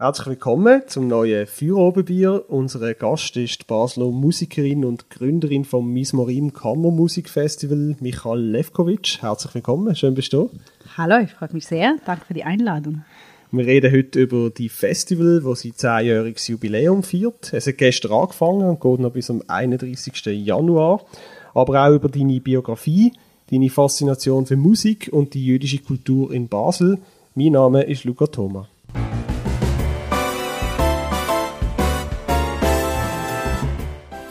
Herzlich willkommen zum neuen Feuerobenbier. Unser Gast ist die Basler Musikerin und Gründerin vom Mismorim Kammermusikfestival, Michael Levkovic. Herzlich willkommen, schön bist du. Hallo, ich freue mich sehr. Danke für die Einladung. Wir reden heute über die Festival, wo sie zehnjähriges Jubiläum feiert. Es hat gestern angefangen und geht noch bis zum 31. Januar. Aber auch über deine Biografie, deine Faszination für Musik und die jüdische Kultur in Basel. Mein Name ist Luca Thoma.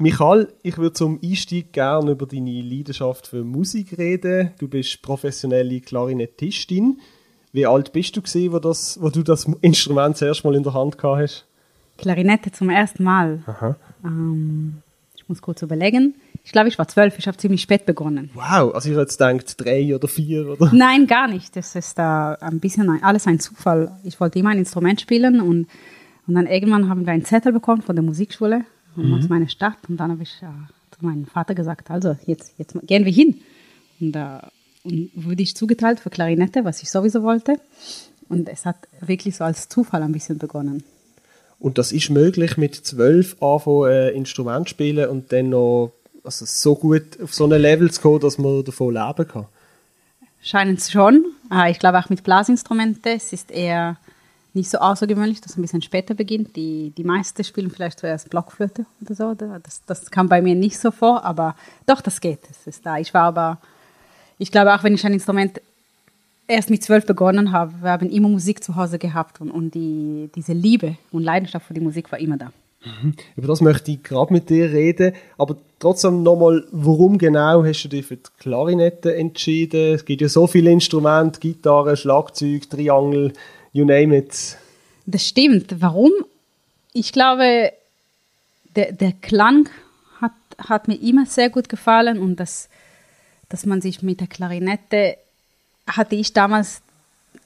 Michael, ich würde zum Einstieg gerne über deine Leidenschaft für Musik reden. Du bist professionelle Klarinettistin. Wie alt bist du gewesen, wo, das, wo du das Instrument zuerst mal in der Hand gehabt hast? Klarinette zum ersten Mal. Ähm, ich muss kurz überlegen. Ich glaube, ich war zwölf. Ich habe ziemlich spät begonnen. Wow, also ich hätte jetzt gedacht, drei oder vier oder? Nein, gar nicht. Das ist da ein bisschen ein, alles ein Zufall. Ich wollte immer ein Instrument spielen und, und dann irgendwann haben wir einen Zettel bekommen von der Musikschule mhm. aus meiner Stadt und dann habe ich ja, zu meinem Vater gesagt, also jetzt, jetzt gehen wir hin. Und da und wurde ich zugeteilt für Klarinette, was ich sowieso wollte. Und es hat wirklich so als Zufall ein bisschen begonnen. Und das ist möglich, mit zwölf anfangen, äh, Instrument spielen und dann noch also so gut auf so ein Level zu kommen, dass man davon leben kann? Scheint es schon. Ah, ich glaube auch mit Blasinstrumenten. Es ist eher nicht so außergewöhnlich, dass es ein bisschen später beginnt. Die, die meisten spielen vielleicht zuerst Blockflöte oder so. Das, das kam bei mir nicht so vor, aber doch, das geht. Es ist da. Ich war aber, ich glaube auch, wenn ich ein Instrument erst mit zwölf begonnen habe, wir haben immer Musik zu Hause gehabt und, und die, diese Liebe und Leidenschaft für die Musik war immer da. Mhm. Über das möchte ich gerade mit dir reden, aber trotzdem nochmal, warum genau hast du dich für die Klarinette entschieden? Es gibt ja so viele Instrumente, Gitarre, Schlagzeug, Triangel, you name it. Das stimmt. Warum? Ich glaube, der, der Klang hat, hat mir immer sehr gut gefallen und das, dass man sich mit der Klarinette hatte ich damals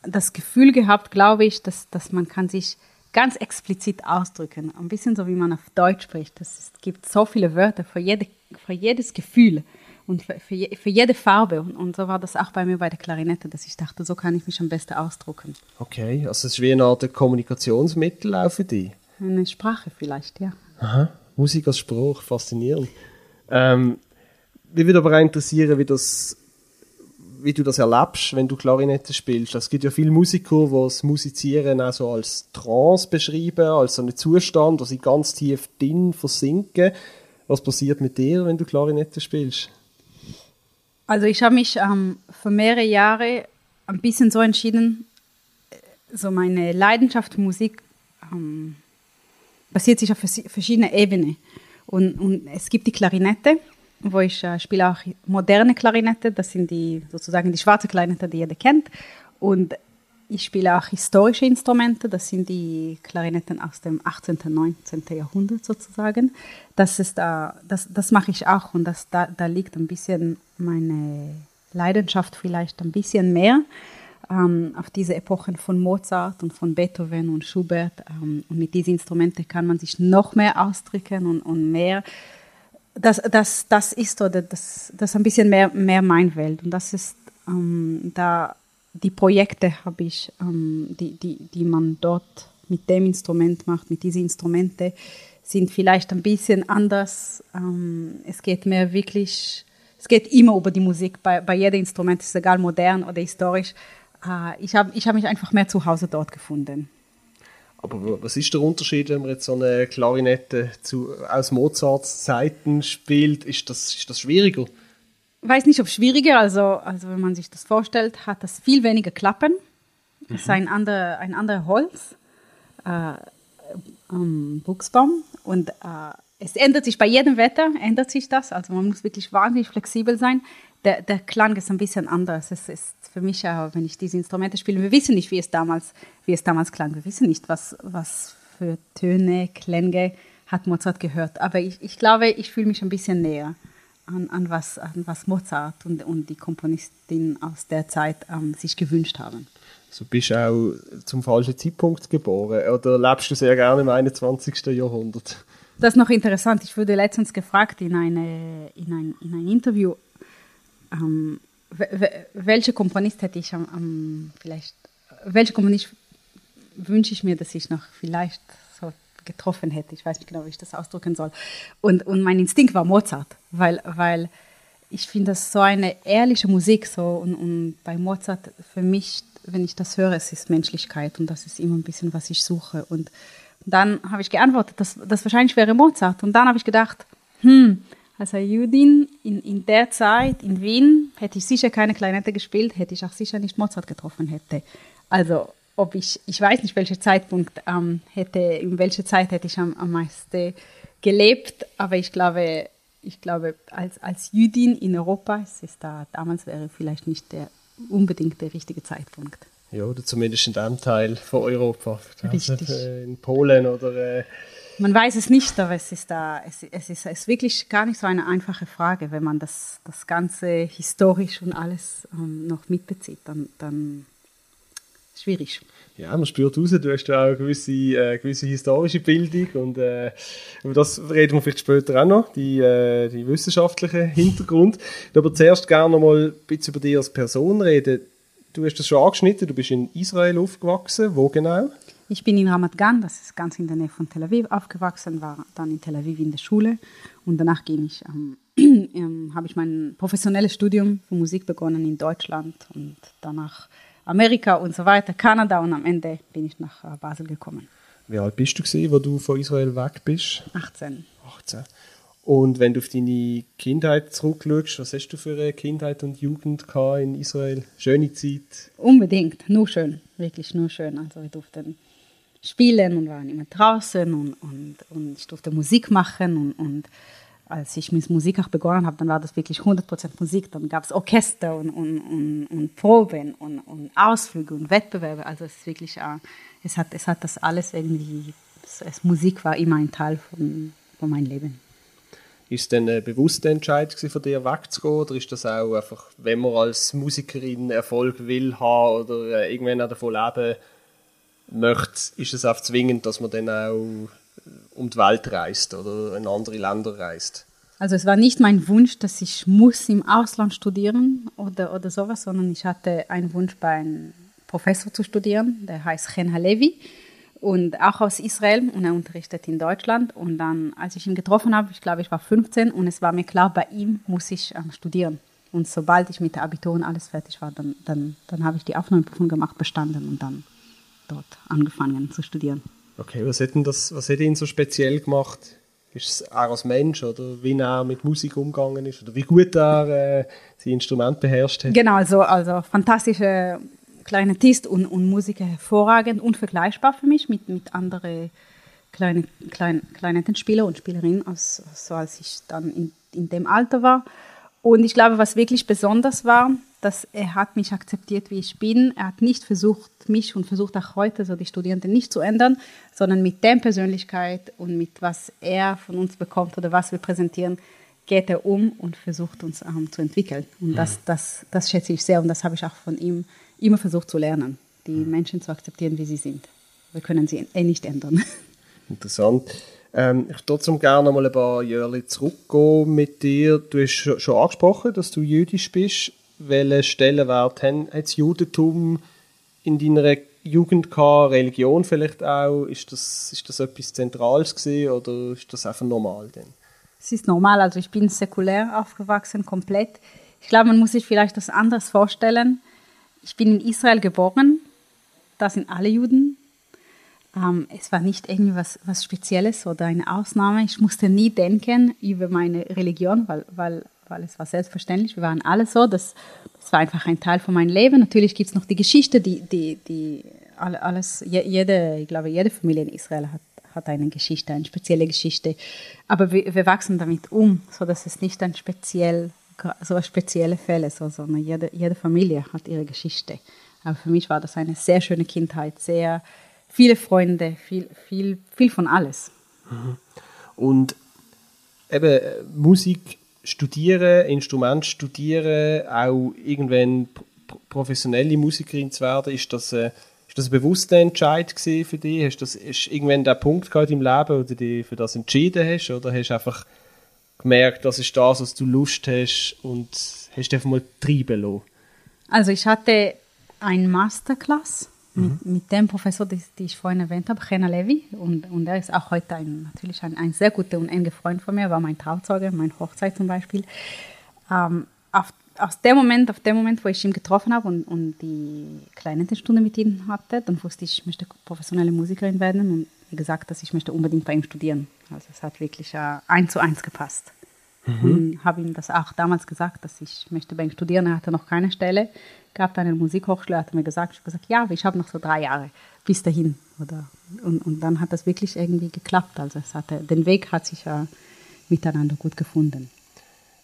das Gefühl gehabt, glaube ich, dass, dass man kann sich ganz explizit ausdrücken. Ein bisschen so, wie man auf Deutsch spricht. Es gibt so viele Wörter für, jede, für jedes Gefühl und für, für, für jede Farbe. Und, und, so war das auch bei mir bei der Klarinette, dass ich dachte, so kann ich mich am besten ausdrücken. Okay, also es ist wie eine Art Kommunikationsmittel auch für dich? Eine Sprache vielleicht, ja. Aha, Musik als Spruch, faszinierend. Ähm, mich würde aber auch interessieren, wie das wie du das erlebst, wenn du Klarinette spielst. Es gibt ja viele Musiker, die das Musizieren auch so als Trance beschreiben, als so einen Zustand, wo sie ganz tief drin versinken. Was passiert mit dir, wenn du Klarinette spielst? Also ich habe mich ähm, für mehrere Jahre ein bisschen so entschieden, so meine Leidenschaft Musik ähm, basiert sich auf verschiedenen Ebenen. Und, und es gibt die Klarinette, wo ich äh, spiele auch moderne Klarinette, das sind die sozusagen die schwarze Klarinette, die jeder kennt. Und ich spiele auch historische Instrumente, das sind die Klarinetten aus dem 18. und 19. Jahrhundert sozusagen. Das, ist, äh, das, das mache ich auch und das, da, da liegt ein bisschen meine Leidenschaft vielleicht ein bisschen mehr ähm, auf diese Epochen von Mozart und von Beethoven und Schubert. Ähm, und mit diesen Instrumenten kann man sich noch mehr ausdrücken und, und mehr das, das, das ist oder das, das ein bisschen mehr, mehr mein Welt. Und das ist ähm, da die Projekte habe ich, ähm, die, die, die man dort mit dem Instrument macht, mit diesen Instrumente, sind vielleicht ein bisschen anders. Ähm, es geht mehr wirklich, es geht immer über die Musik. Bei, bei jedem Instrument ist es egal, modern oder historisch. Äh, ich habe ich hab mich einfach mehr zu Hause dort gefunden. Aber was ist der Unterschied, wenn man jetzt so eine Klarinette zu, aus Mozarts Zeiten spielt? Ist das, ist das schwieriger? Ich weiß nicht, ob schwieriger. Also, also wenn man sich das vorstellt, hat das viel weniger Klappen. Es mhm. ist ein anderer ein andere Holz, äh, ähm, Buchsbaum. Und äh, es ändert sich bei jedem Wetter, ändert sich das. Also man muss wirklich wahnsinnig flexibel sein. Der, der Klang ist ein bisschen anders. Es ist für mich auch, wenn ich diese Instrumente spiele, wir wissen nicht, wie es damals, wie es damals klang. Wir wissen nicht, was, was für Töne, Klänge hat Mozart gehört. Aber ich, ich glaube, ich fühle mich ein bisschen näher an, an, was, an was Mozart und, und die Komponistin aus der Zeit ähm, sich gewünscht haben. So bist du auch zum falschen Zeitpunkt geboren oder lebst du sehr gerne im 21. Jahrhundert? Das ist noch interessant. Ich wurde letztens gefragt in, eine, in, ein, in ein Interview, ähm, welcher Komponist hätte ich am, am vielleicht, welcher Komponist wünsche ich mir, dass ich noch vielleicht getroffen hätte. Ich weiß nicht genau, wie ich das ausdrücken soll. Und, und mein Instinkt war Mozart, weil, weil ich finde das so eine ehrliche Musik so und, und bei Mozart für mich, wenn ich das höre, es ist Menschlichkeit und das ist immer ein bisschen, was ich suche. Und dann habe ich geantwortet, dass das wahrscheinlich wäre Mozart. Und dann habe ich gedacht, hm, als Judin in, in der Zeit in Wien hätte ich sicher keine Klarinette gespielt, hätte ich auch sicher nicht Mozart getroffen hätte. Also ob ich, ich weiß nicht, welcher Zeitpunkt ähm, hätte, in welcher Zeit hätte ich am, am meisten gelebt, aber ich glaube, ich glaube, als, als Jüdin in Europa, es ist da, damals wäre vielleicht nicht der unbedingt der richtige Zeitpunkt. Ja, oder zumindest in dem Teil von Europa. Richtig. Also in Polen oder. Äh man weiß es nicht, aber es ist da, es, es, ist, es ist wirklich gar nicht so eine einfache Frage, wenn man das, das Ganze historisch und alles ähm, noch mitbezieht, dann, dann schwierig. Ja, man spürt raus, du hast ja auch eine gewisse, äh, gewisse historische Bildung und äh, über das reden wir vielleicht später auch noch, die, äh, die wissenschaftliche Hintergrund. Ich würde aber zuerst gerne noch mal ein bisschen über dich als Person reden. Du hast das schon angeschnitten, du bist in Israel aufgewachsen. Wo genau? Ich bin in Ramat Gan, das ist ganz in der Nähe von Tel Aviv, aufgewachsen, war dann in Tel Aviv in der Schule und danach ging ich, ähm, ähm, habe ich mein professionelles Studium für Musik begonnen in Deutschland und danach Amerika und so weiter, Kanada und am Ende bin ich nach äh, Basel gekommen. Wie alt bist du gewesen, wo du von Israel weg bist? 18. 18. Und wenn du auf deine Kindheit zurückschaust, was hast du für eine Kindheit und Jugend in Israel? Schöne Zeit? Unbedingt, nur schön, wirklich nur schön. Also wir durften spielen und waren immer draußen und, und, und ich durfte Musik machen und, und als ich mit Musik auch begonnen habe, dann war das wirklich 100% Musik. Dann gab es Orchester und, und, und, und Proben und, und, Ausflüge und Wettbewerbe. Also es ist wirklich, äh, es, hat, es hat das alles irgendwie, es, Musik war immer ein Teil von, von meinem Leben. Ist es denn eine bewusste Entscheidung von dir wegzugehen oder ist das auch einfach, wenn man als Musikerin Erfolg will haben oder äh, irgendwann auch davon leben möchte, ist es auch zwingend, dass man dann auch um die Welt reist oder in andere Länder reist? Also es war nicht mein Wunsch, dass ich muss im Ausland studieren oder, oder sowas, sondern ich hatte einen Wunsch, bei einem Professor zu studieren, der heißt Chen Halevi und auch aus Israel und er unterrichtet in Deutschland. Und dann, als ich ihn getroffen habe, ich glaube, ich war 15 und es war mir klar, bei ihm muss ich ähm, studieren. Und sobald ich mit der Abitur und alles fertig war, dann, dann, dann habe ich die Aufnahmeprüfung gemacht, bestanden und dann dort angefangen zu studieren. Okay, was denn das, was hat ihn so speziell gemacht? Ist es er als Mensch oder wie er mit Musik umgegangen ist oder wie gut er äh, sein Instrument beherrscht hat? Genau, also, also fantastische Klarinettist und, und Musiker hervorragend, unvergleichbar für mich mit, mit anderen kleinen klein, Klarinettenspieler und Spielerinnen, als, so als ich dann in, in dem Alter war. Und ich glaube, was wirklich besonders war, dass er hat mich akzeptiert, wie ich bin. Er hat nicht versucht, mich und versucht auch heute so die Studierenden nicht zu ändern, sondern mit der Persönlichkeit und mit was er von uns bekommt oder was wir präsentieren, geht er um und versucht uns ähm, zu entwickeln. Und das, das, das schätze ich sehr und das habe ich auch von ihm immer versucht zu lernen, die Menschen zu akzeptieren, wie sie sind. Wir können sie eh nicht ändern. Interessant. Ähm, ich würde trotzdem gerne noch mal ein paar Jahre zurückgehen mit dir. Du hast schon angesprochen, dass du jüdisch bist welchen Stellenwert hat das Judentum in deiner Jugend gehabt, Religion vielleicht auch? Ist das, ist das etwas Zentrales gewesen oder ist das einfach normal denn? Es ist normal, also ich bin säkulär aufgewachsen, komplett. Ich glaube, man muss sich vielleicht das anders vorstellen. Ich bin in Israel geboren, da sind alle Juden. Ähm, es war nicht irgendwie was, was Spezielles oder eine Ausnahme. Ich musste nie denken über meine Religion, weil, weil weil es war selbstverständlich, wir waren alle so, das, das war einfach ein Teil von meinem Leben. Natürlich gibt es noch die Geschichte, die, die, die alles, jede, ich glaube, jede Familie in Israel hat, hat eine Geschichte, eine spezielle Geschichte. Aber wir, wir wachsen damit um, so dass es nicht ein speziell, so spezielle Fälle ist, sondern jede, jede Familie hat ihre Geschichte. Aber für mich war das eine sehr schöne Kindheit, sehr viele Freunde, viel, viel, viel von alles. Mhm. Und eben äh, Musik studieren, Instrument studieren, auch irgendwann professionelle Musikerin zu werden, ist das, äh, ist das ein bewusster Entscheid für dich? Hast das, ist irgendwann der Punkt gehabt im Leben, wo du dich für das entschieden hast? Oder hast du einfach gemerkt, das ist das, was du Lust hast und hast einfach mal treiben lassen? Also ich hatte ein Masterclass mhm. mit dem Professor, den ich vorhin erwähnt habe, Chena Levy. Und, und er ist auch heute ein, natürlich ein, ein sehr guter und enger Freund von mir, war mein Trauzeuge, meine Hochzeit zum Beispiel. Ähm, auf, aus dem Moment, auf dem Moment, wo ich ihn getroffen habe und, und die Klarinettensstunde mit ihm hatte, dann wusste ich, ich möchte professionelle Musikerin werden und gesagt, dass ich möchte unbedingt bei ihm studieren. Also es hat wirklich äh, eins zu eins gepasst. Mhm. Und habe ihm das auch damals gesagt, dass ich möchte bei ihm studieren. Er hatte noch keine Stelle gab eine Musikhochschule, hat mir gesagt, ich habe gesagt, ja, ich habe noch so drei Jahre bis dahin. Oder, und, und dann hat das wirklich irgendwie geklappt. Also es hatte, den Weg hat sich ja miteinander gut gefunden.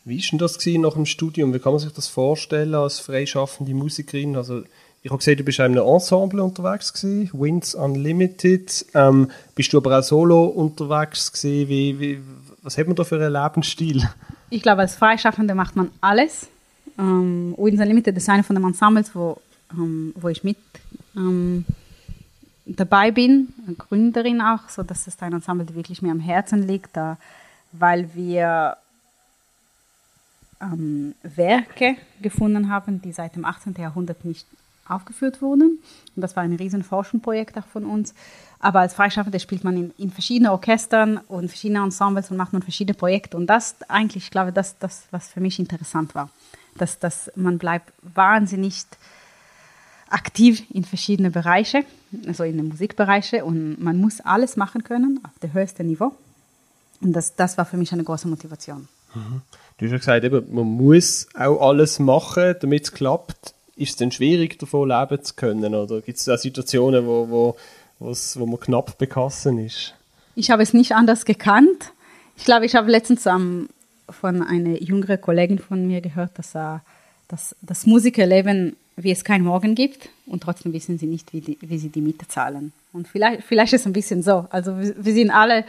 Wie war denn das nach dem Studium? Wie kann man sich das vorstellen als freischaffende Musikerin? Also ich habe gesehen, du bist in einem Ensemble unterwegs gewesen, Winds Unlimited. Ähm, bist du aber auch solo unterwegs gewesen? Wie, wie, was hat man da für einen Lebensstil? Ich glaube, als Freischaffende macht man alles. Ähm, Wins Unlimited ist eine von den Ensembles, wo, ähm, wo ich mit ähm, dabei bin, Gründerin auch, so dass es ein Ensemble, das wirklich mir am Herzen liegt, da, weil wir ähm, Werke gefunden haben, die seit dem 18. Jahrhundert nicht aufgeführt wurden. Und das war ein riesen Forschungsprojekt auch von uns. Aber als Freischaffende spielt man in, in verschiedenen Orchestern und verschiedenen Ensembles und macht man verschiedene Projekte. Und das eigentlich, ich glaube, das, das, was für mich interessant war dass, dass man bleibt wahnsinnig aktiv in verschiedene Bereiche, also in den Musikbereiche und man muss alles machen können auf dem höchsten Niveau. Und das, das war für mich eine große Motivation. Mhm. Du hast ja gesagt, eben, man muss auch alles machen, damit es klappt. Ist es denn schwierig, davon leben zu können? Oder gibt es auch Situationen, wo, wo, wo man knapp bekassen ist? Ich habe es nicht anders gekannt. Ich glaube, ich habe letztens am von einer jüngeren Kollegin von mir gehört, dass, äh, dass das Musikerleben wie es kein Morgen gibt und trotzdem wissen sie nicht, wie, die, wie sie die Miete zahlen. Und vielleicht, vielleicht ist es ein bisschen so. Also wir, wir sind alle,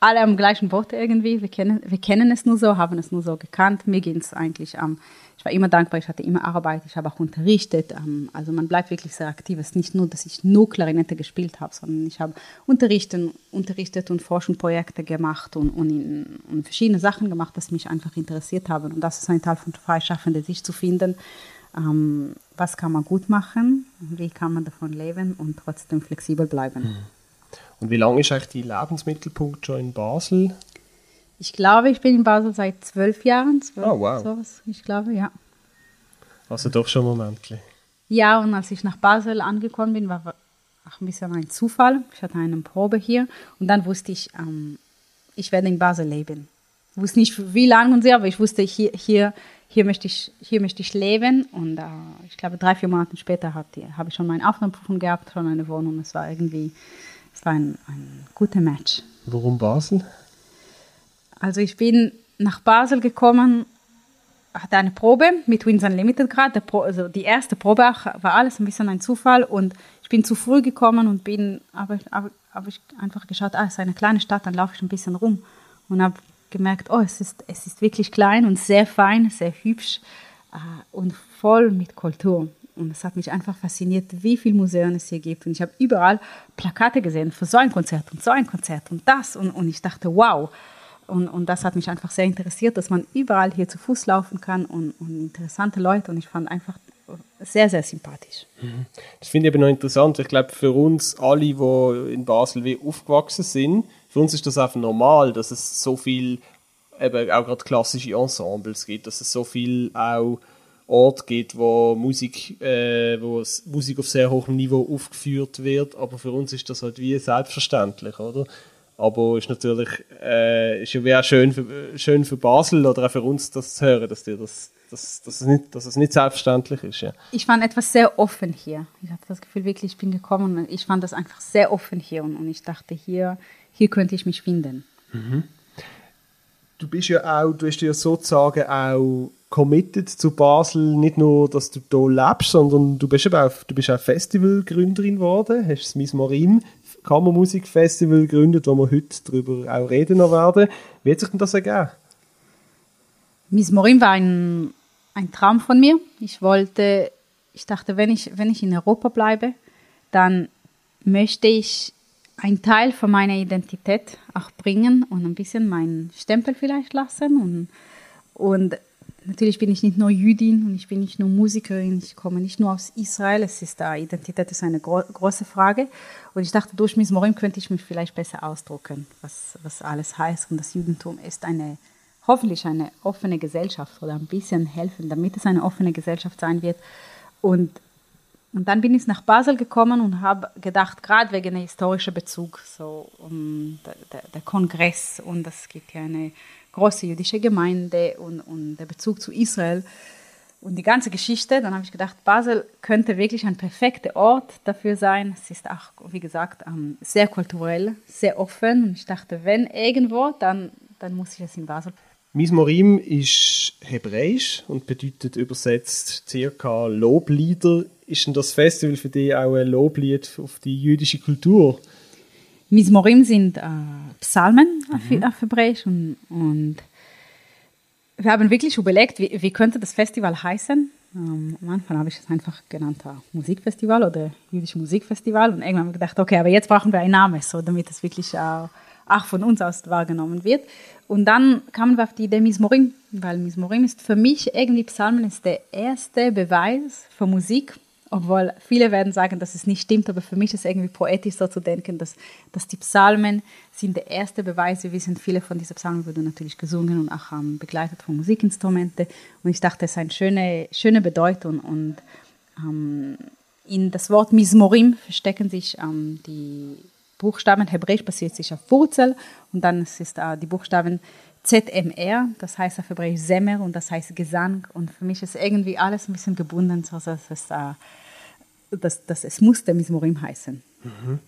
alle am gleichen Boot irgendwie. Wir kennen, wir kennen es nur so, haben es nur so gekannt. Mir ging es eigentlich am ich war immer dankbar, ich hatte immer Arbeit, ich habe auch unterrichtet. Ähm, also man bleibt wirklich sehr aktiv. Es ist nicht nur, dass ich nur Klarinette gespielt habe, sondern ich habe unterrichtet, unterrichtet und Forschungsprojekte gemacht und, und, in, und verschiedene Sachen gemacht, die mich einfach interessiert haben. Und das ist ein Teil von Freischaffende, sich zu finden. Ähm, was kann man gut machen? Wie kann man davon leben und trotzdem flexibel bleiben? Hm. Und wie lange ist eigentlich die Lebensmittelpunkt schon in Basel? Ich glaube, ich bin in Basel seit zwölf Jahren. Zwölf, oh, wow. Sowas. Ich glaube, ja. Also doch schon ein Moment. Ja, und als ich nach Basel angekommen bin, war auch ein bisschen ein Zufall. Ich hatte eine Probe hier und dann wusste ich, ähm, ich werde in Basel leben. Ich wusste nicht wie lange und so, aber ich wusste, hier, hier, hier, möchte, ich, hier möchte ich leben. Und äh, ich glaube, drei, vier Monate später habe ich schon meine Aufnahmeprüfung gehabt, schon eine Wohnung. Es war irgendwie, es war ein, ein guter Match. Warum Basel? Also ich bin nach Basel gekommen, hatte eine Probe mit Wins Unlimited gerade. Also die erste Probe war alles ein bisschen ein Zufall und ich bin zu früh gekommen und bin, aber, aber, aber ich einfach geschaut, ah, es ist eine kleine Stadt, dann laufe ich ein bisschen rum und habe gemerkt, oh, es ist, es ist wirklich klein und sehr fein, sehr hübsch äh, und voll mit Kultur. Und es hat mich einfach fasziniert, wie viele Museen es hier gibt. Und ich habe überall Plakate gesehen für so ein Konzert und so ein Konzert und das. Und, und ich dachte, wow, und, und das hat mich einfach sehr interessiert, dass man überall hier zu Fuß laufen kann und, und interessante Leute. Und ich fand einfach sehr, sehr sympathisch. Mhm. Das finde ich aber noch interessant. Ich glaube, für uns alle, die in Basel wie aufgewachsen sind, für uns ist das einfach normal, dass es so viel, eben auch gerade klassische Ensembles gibt, dass es so viel auch Ort gibt, wo Musik, äh, wo Musik auf sehr hohem Niveau aufgeführt wird. Aber für uns ist das halt wie selbstverständlich, oder? Aber ist natürlich äh, ist ja schön für, schön für Basel oder auch für uns, das zu hören, dass, dir das, dass, dass, es nicht, dass es nicht selbstverständlich ist. Ja. Ich fand etwas sehr offen hier. Ich hatte das Gefühl, wirklich, ich bin gekommen und ich fand das einfach sehr offen hier und, und ich dachte, hier, hier könnte ich mich finden. Mhm. Du bist ja auch, du hast ja sozusagen auch committed zu Basel, nicht nur, dass du hier lebst, sondern du bist, eben auch, du bist auch Festivalgründerin geworden, hast das Miss Morim Kammermusikfestival gegründet, wo wir heute darüber auch reden werden. Wie hat sich denn das ergeben? Miss Morin war ein, ein Traum von mir. Ich wollte, ich dachte, wenn ich, wenn ich in Europa bleibe, dann möchte ich einen Teil von meiner Identität auch bringen und ein bisschen meinen Stempel vielleicht lassen. Und, und natürlich bin ich nicht nur Jüdin und ich bin nicht nur Musikerin, ich komme nicht nur aus Israel. Es ist da, Identität ist eine gro große Frage. Und ich dachte, durch Miss Morim könnte ich mich vielleicht besser ausdrucken, was, was alles heißt. Und das Judentum ist eine, hoffentlich eine offene Gesellschaft oder ein bisschen helfen, damit es eine offene Gesellschaft sein wird. Und und dann bin ich nach Basel gekommen und habe gedacht, gerade wegen der historischen Bezug, so um der, der, der, Kongress und es gibt ja eine große jüdische Gemeinde und, und der Bezug zu Israel und die ganze Geschichte, dann habe ich gedacht, Basel könnte wirklich ein perfekter Ort dafür sein. Es ist auch, wie gesagt, sehr kulturell, sehr offen und ich dachte, wenn irgendwo, dann, dann muss ich es in Basel. Mismorim ist hebräisch und bedeutet übersetzt circa Loblieder ist denn das Festival für dich auch ein Loblied auf die jüdische Kultur? Mismorim sind äh, Psalmen mhm. auf, Hebräisch und, und, wir haben wirklich überlegt, wie, wie könnte das Festival heißen. Ähm, am Anfang habe ich es einfach genannt äh, Musikfestival oder jüdische Musikfestival und irgendwann haben wir gedacht, okay, aber jetzt brauchen wir einen Namen, so damit es wirklich auch, auch von uns aus wahrgenommen wird. Und dann kamen wir auf die Idee Mismorim, weil Mismorim ist für mich irgendwie Psalmen ist der erste Beweis für Musik obwohl viele werden sagen, dass es nicht stimmt, aber für mich ist es irgendwie poetisch so zu denken, dass, dass die Psalmen sind der erste Beweis. Wir wissen, viele von diesen Psalmen wurden natürlich gesungen und auch ähm, begleitet von Musikinstrumenten. Und ich dachte, es ist eine schöne, schöne Bedeutung. Und ähm, in das Wort Mismorim verstecken sich ähm, die Buchstaben. Hebräisch basiert sich auf Wurzel und dann ist äh, die Buchstaben ZMR, das heißt auf Hebräisch Semmer und das heißt Gesang. Und für mich ist irgendwie alles ein bisschen gebunden, so dass es, äh, dass, dass es muss der Mismorim heißen. Mhm.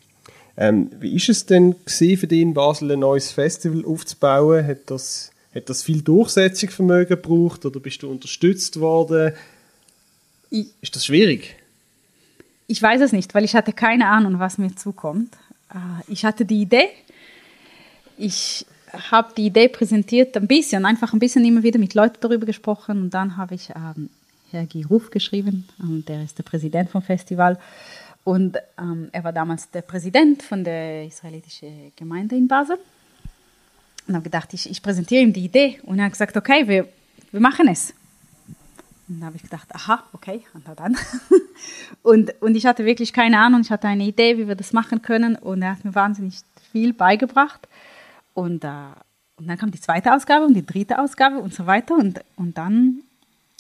Ähm, wie ist es denn für dich in Basel ein neues Festival aufzubauen? Hat das, hat das viel Durchsetzungsvermögen gebraucht oder bist du unterstützt worden? Ich, ist das schwierig? Ich weiß es nicht, weil ich hatte keine Ahnung, was mir zukommt. Äh, ich hatte die Idee. Ich habe die Idee präsentiert, ein bisschen, einfach ein bisschen immer wieder mit Leuten darüber gesprochen und dann habe ich ähm, Herr Ruf geschrieben, ähm, der ist der Präsident vom Festival und ähm, er war damals der Präsident von der israelitischen Gemeinde in Basel und habe gedacht, ich, ich präsentiere ihm die Idee und er hat gesagt, okay, wir, wir machen es. Und da habe ich gedacht, aha, okay, und dann. und, und ich hatte wirklich keine Ahnung, ich hatte eine Idee, wie wir das machen können und er hat mir wahnsinnig viel beigebracht. Und, äh, und dann kam die zweite Ausgabe und die dritte Ausgabe und so weiter. Und, und dann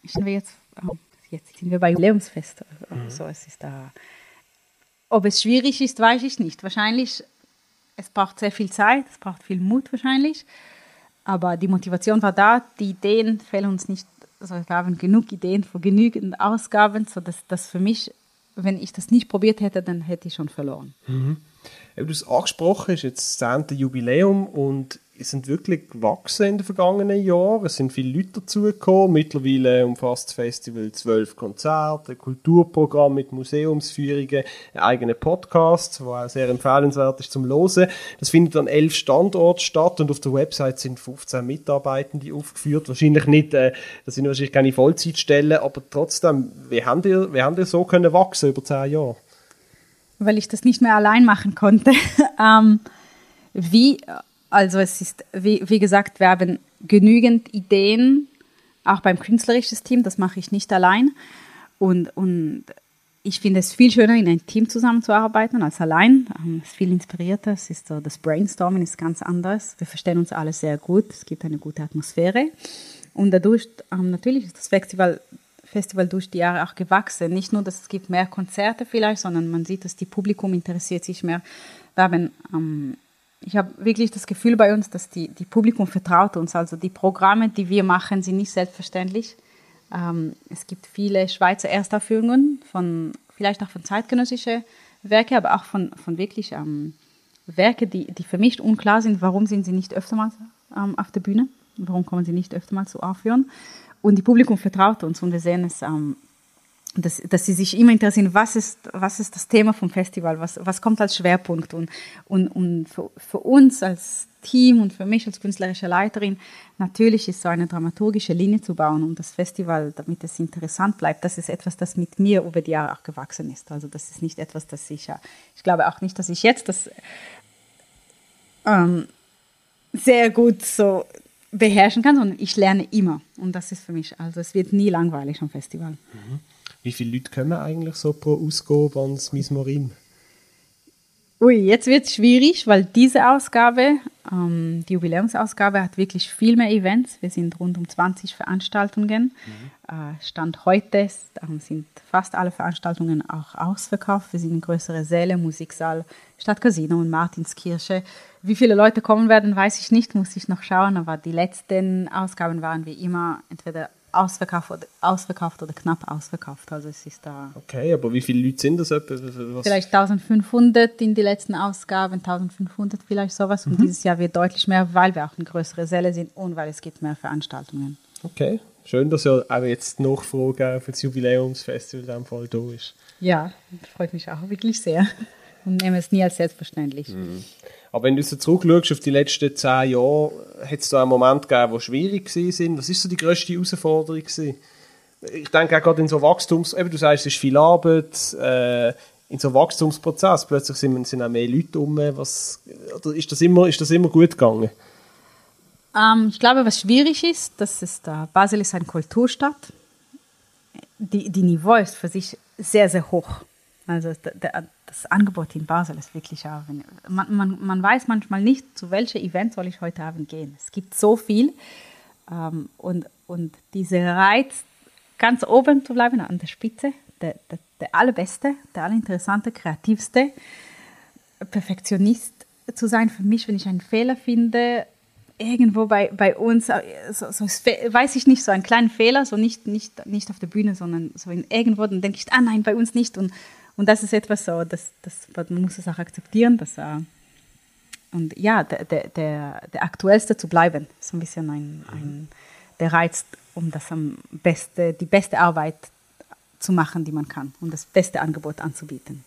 sind wir jetzt, oh, jetzt sind wir bei Jubiläumsfest. Mhm. Also es ist da. Ob es schwierig ist, weiß ich nicht. Wahrscheinlich, es braucht sehr viel Zeit, es braucht viel Mut wahrscheinlich. Aber die Motivation war da, die Ideen fehlen uns nicht. Also wir haben genug Ideen für genügend Ausgaben, sodass das für mich, wenn ich das nicht probiert hätte, dann hätte ich schon verloren. Mhm. Du hast angesprochen, ist jetzt das 10. Jubiläum und sind wirklich gewachsen in den vergangenen Jahren. Es sind viele Leute dazugekommen. Mittlerweile umfasst das Festival zwölf Konzerte, ein Kulturprogramm mit Museumsführungen, einen eigenen Podcast, der auch sehr empfehlenswert ist zum Hören. Das findet an elf Standorten statt und auf der Website sind 15 Mitarbeitende aufgeführt. Wahrscheinlich nicht, äh, das sind wahrscheinlich keine Vollzeitstellen, aber trotzdem, wie habt ihr, wie habt ihr so können wachsen über zehn Jahre? Weil ich das nicht mehr allein machen konnte. ähm, wie, also es ist, wie, wie gesagt, wir haben genügend Ideen, auch beim künstlerischen Team, das mache ich nicht allein. Und, und ich finde es viel schöner, in einem Team zusammenzuarbeiten als allein. Ähm, es ist viel inspirierter, es ist so, das Brainstorming ist ganz anders. Wir verstehen uns alle sehr gut, es gibt eine gute Atmosphäre. Und dadurch, ähm, natürlich ist das Festival Festival durch die Jahre auch gewachsen. Nicht nur, dass es gibt mehr Konzerte vielleicht, sondern man sieht, dass die Publikum interessiert sich mehr. Wir haben, ähm, ich habe wirklich das Gefühl bei uns, dass die, die Publikum vertraut uns. Also die Programme, die wir machen, sind nicht selbstverständlich. Ähm, es gibt viele Schweizer Erstaufführungen von, vielleicht auch von zeitgenössischen Werken, aber auch von, von wirklich ähm, Werke, die, die für mich unklar sind. Warum sind sie nicht öftermals ähm, auf der Bühne? Warum kommen sie nicht öftermals zu aufführen? Und die Publikum vertraut uns und wir sehen es ähm, dass, dass sie sich immer interessieren, was ist, was ist das Thema vom Festival, was, was kommt als Schwerpunkt. Und, und, und für, für uns als Team und für mich als künstlerische Leiterin, natürlich ist so eine dramaturgische Linie zu bauen und das Festival, damit es interessant bleibt, das ist etwas, das mit mir über die Jahre auch gewachsen ist. Also das ist nicht etwas, das ich, ich glaube auch nicht, dass ich jetzt das ähm, sehr gut so beherrschen kann, sondern ich lerne immer. Und das ist für mich, also es wird nie langweilig am Festival. Mhm. Wie viele Leute kommen eigentlich so pro Ausgabe ans Mismorim? Ui, jetzt wird es schwierig, weil diese Ausgabe, ähm, die Jubiläumsausgabe, hat wirklich viel mehr Events. Wir sind rund um 20 Veranstaltungen. Mhm. Äh, Stand heute ähm, sind fast alle Veranstaltungen auch ausverkauft. Wir sind in größere Säle, Musiksaal, Stadtcasino und Martinskirche. Wie viele Leute kommen werden, weiß ich nicht, muss ich noch schauen. Aber die letzten Ausgaben waren wie immer entweder ausverkauft oder, ausverkauft oder knapp ausverkauft. Also es ist da. Okay, aber wie viele Leute sind das? Was? Vielleicht 1500 in die letzten Ausgaben, 1500 vielleicht sowas. Und mhm. dieses Jahr wird deutlich mehr, weil wir auch in größere Säle sind und weil es gibt mehr Veranstaltungen. Okay, schön, dass ja auch jetzt die Nachfrage für das Jubiläumsfestival in Fall da ist. Ja, freut mich auch wirklich sehr und nehme es nie als selbstverständlich. Mhm. Aber wenn du so zurückschaust auf die letzten zehn Jahre, hat es da einen Moment gegeben, wo schwierig waren? Was ist so die grösste Herausforderung gewesen? Ich denke auch gerade in so Wachstums, eben du sagst, es ist viel Arbeit, äh, in so einem Wachstumsprozess, plötzlich sind, sind auch mehr Leute um, ist das immer, ist das immer gut gegangen? Ähm, ich glaube, was schwierig ist, das ist, äh, Basel ist eine Kulturstadt. Die, die Niveau ist für sich sehr, sehr hoch. Also das Angebot in Basel ist wirklich auch, man, man, man weiß manchmal nicht, zu welchem Event soll ich heute Abend gehen. Es gibt so viel ähm, und, und dieser Reiz, ganz oben zu bleiben, an der Spitze, der, der, der allerbeste, der allerinteressante, kreativste, Perfektionist zu sein für mich, wenn ich einen Fehler finde, irgendwo bei, bei uns, äh, so, so, weiß ich nicht, so einen kleinen Fehler, so nicht, nicht, nicht auf der Bühne, sondern so in irgendwo, dann denke ich, ah nein, bei uns nicht. Und und das ist etwas so, das, das, man muss es auch akzeptieren. Dass, äh, und ja, der, der, der, der aktuellste zu bleiben, ist ein bisschen ein, ein, der Reiz, um das am beste, die beste Arbeit zu machen, die man kann und das beste Angebot anzubieten.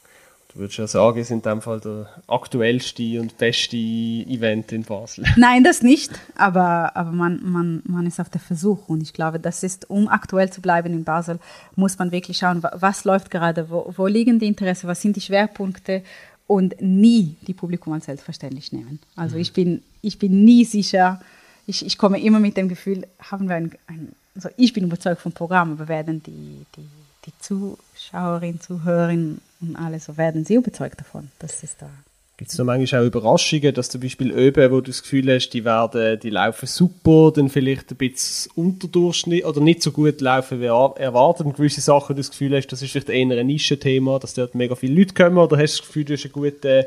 Du würdest ja sagen, es ist in dem Fall der aktuellste und beste Event in Basel. Nein, das nicht, aber, aber man, man, man ist auf der Versuch und ich glaube, das ist, um aktuell zu bleiben in Basel, muss man wirklich schauen, was läuft gerade, wo, wo liegen die Interessen, was sind die Schwerpunkte und nie die Publikum als selbstverständlich nehmen. Also mhm. ich, bin, ich bin nie sicher, ich, ich komme immer mit dem Gefühl, haben wir ein, ein also ich bin überzeugt vom Programm, aber werden die, die, die Zuschauerinnen, Zuhörerinnen und alle so werden sie überzeugt davon. Das ist da. Gibt es noch manchmal auch Überraschungen, dass zum Beispiel Öben, wo du das Gefühl hast, die werden, die laufen super, dann vielleicht ein bisschen unterdurchschnittlich oder nicht so gut laufen wie erwartet und gewisse Sachen, du das Gefühl hast, das ist vielleicht eher ein Nischenthema, dass dort mega viele Leute kommen oder hast du das Gefühl, du hast einen guten,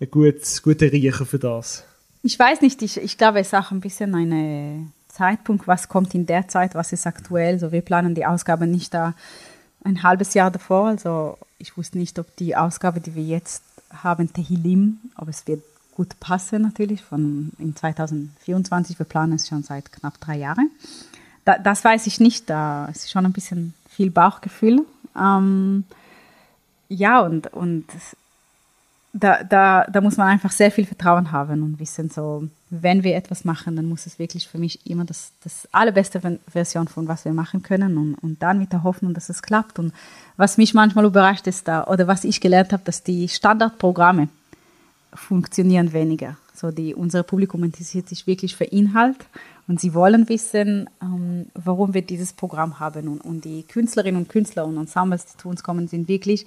einen guten, guten Riecher für das? Ich weiß nicht, ich, ich glaube, es ist auch ein bisschen ein Zeitpunkt, was kommt in der Zeit, was ist aktuell, so wir planen die Ausgabe nicht da ein halbes Jahr davor, also ich wusste nicht, ob die Ausgabe, die wir jetzt haben, Tehilim, ob es wird gut passen natürlich, von in 2024, wir planen es schon seit knapp drei Jahren. Da, das weiß ich nicht, da ist schon ein bisschen viel Bauchgefühl. Ähm, ja, und, und da, da, da muss man einfach sehr viel Vertrauen haben und wissen, so, wenn wir etwas machen, dann muss es wirklich für mich immer das, das allerbeste Version von was wir machen können und, und dann mit der Hoffnung, dass es klappt. Und was mich manchmal überrascht ist da, oder was ich gelernt habe, dass die Standardprogramme funktionieren weniger. So die, unser Publikum interessiert sich wirklich für Inhalt und sie wollen wissen, ähm, warum wir dieses Programm haben. Und, und die Künstlerinnen und Künstler und Ensembles, die zu uns kommen, sind wirklich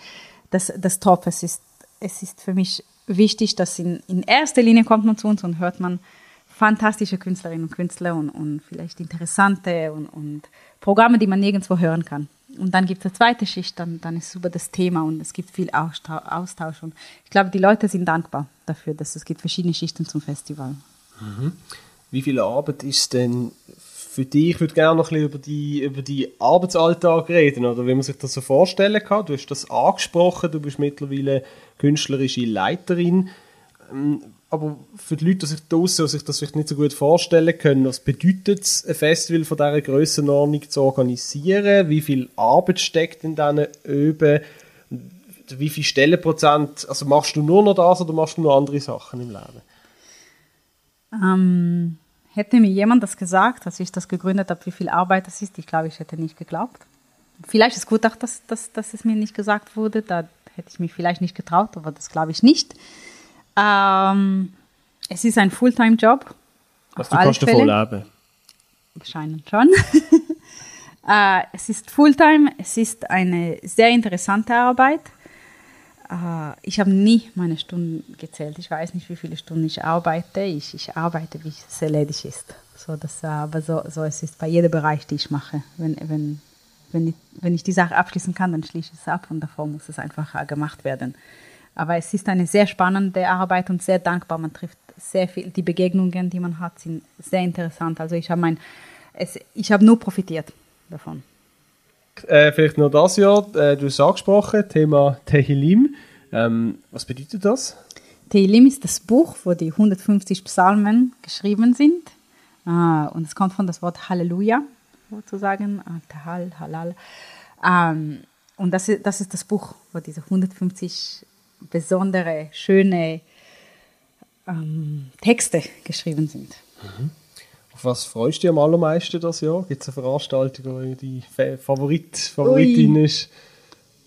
das, das Top. Es ist, es ist für mich wichtig, dass in, in erster Linie kommt man zu uns und hört man fantastische Künstlerinnen und Künstler und, und vielleicht interessante und, und Programme, die man nirgendwo hören kann. Und dann gibt es eine zweite Schicht, dann, dann ist über das Thema und es gibt viel Austausch. Und ich glaube, die Leute sind dankbar dafür, dass es gibt verschiedene Schichten zum Festival. Mhm. Wie viel Arbeit ist denn für dich? Ich würde gerne noch ein bisschen über die, über die Arbeitsalltag reden, oder wie man sich das so vorstellen kann. Du hast das angesprochen, du bist mittlerweile künstlerische Leiterin. Ähm, aber für die Leute, die sich draussen, die sich das vielleicht nicht so gut vorstellen können, was bedeutet es, ein Festival von dieser Grössenordnung zu organisieren? Wie viel Arbeit steckt in diesen Öben? Wie viel Stellenprozent, also machst du nur noch das oder machst du noch andere Sachen im Leben? Ähm, hätte mir jemand das gesagt, als ich das gegründet habe, wie viel Arbeit das ist, ich glaube, ich hätte nicht geglaubt. Vielleicht ist gut auch, dass, dass, dass es mir nicht gesagt wurde, da hätte ich mich vielleicht nicht getraut, aber das glaube ich nicht. Ähm, es ist ein Fulltime-Job. Also du kannst davon leben? Wahrscheinlich schon. äh, es ist Fulltime, es ist eine sehr interessante Arbeit. Äh, ich habe nie meine Stunden gezählt. Ich weiß nicht, wie viele Stunden ich arbeite. Ich, ich arbeite, wie es erledigt ist. So, das, aber so, so es ist bei jedem Bereich, den ich mache. Wenn, wenn, wenn, ich, wenn ich die Sache abschließen kann, dann schließe ich es ab und davor muss es einfach gemacht werden. Aber es ist eine sehr spannende Arbeit und sehr dankbar. Man trifft sehr viel, die Begegnungen, die man hat, sind sehr interessant. Also ich habe mein, es, ich habe nur profitiert davon. Äh, vielleicht nur das Jahr, äh, du hast angesprochen, Thema Tehillim. Ähm, was bedeutet das? Tehillim ist das Buch, wo die 150 Psalmen geschrieben sind. Ah, und es kommt von das Wort Halleluja, sozusagen. Ah, Tahal, Halal. Ähm, und das ist, das ist das Buch, wo diese 150 besondere, schöne ähm, Texte geschrieben sind. Mhm. Auf was freust du dich am allermeisten das Jahr? Gibt es eine Veranstaltung, die dein Favorit, Favoritin Ui, ist?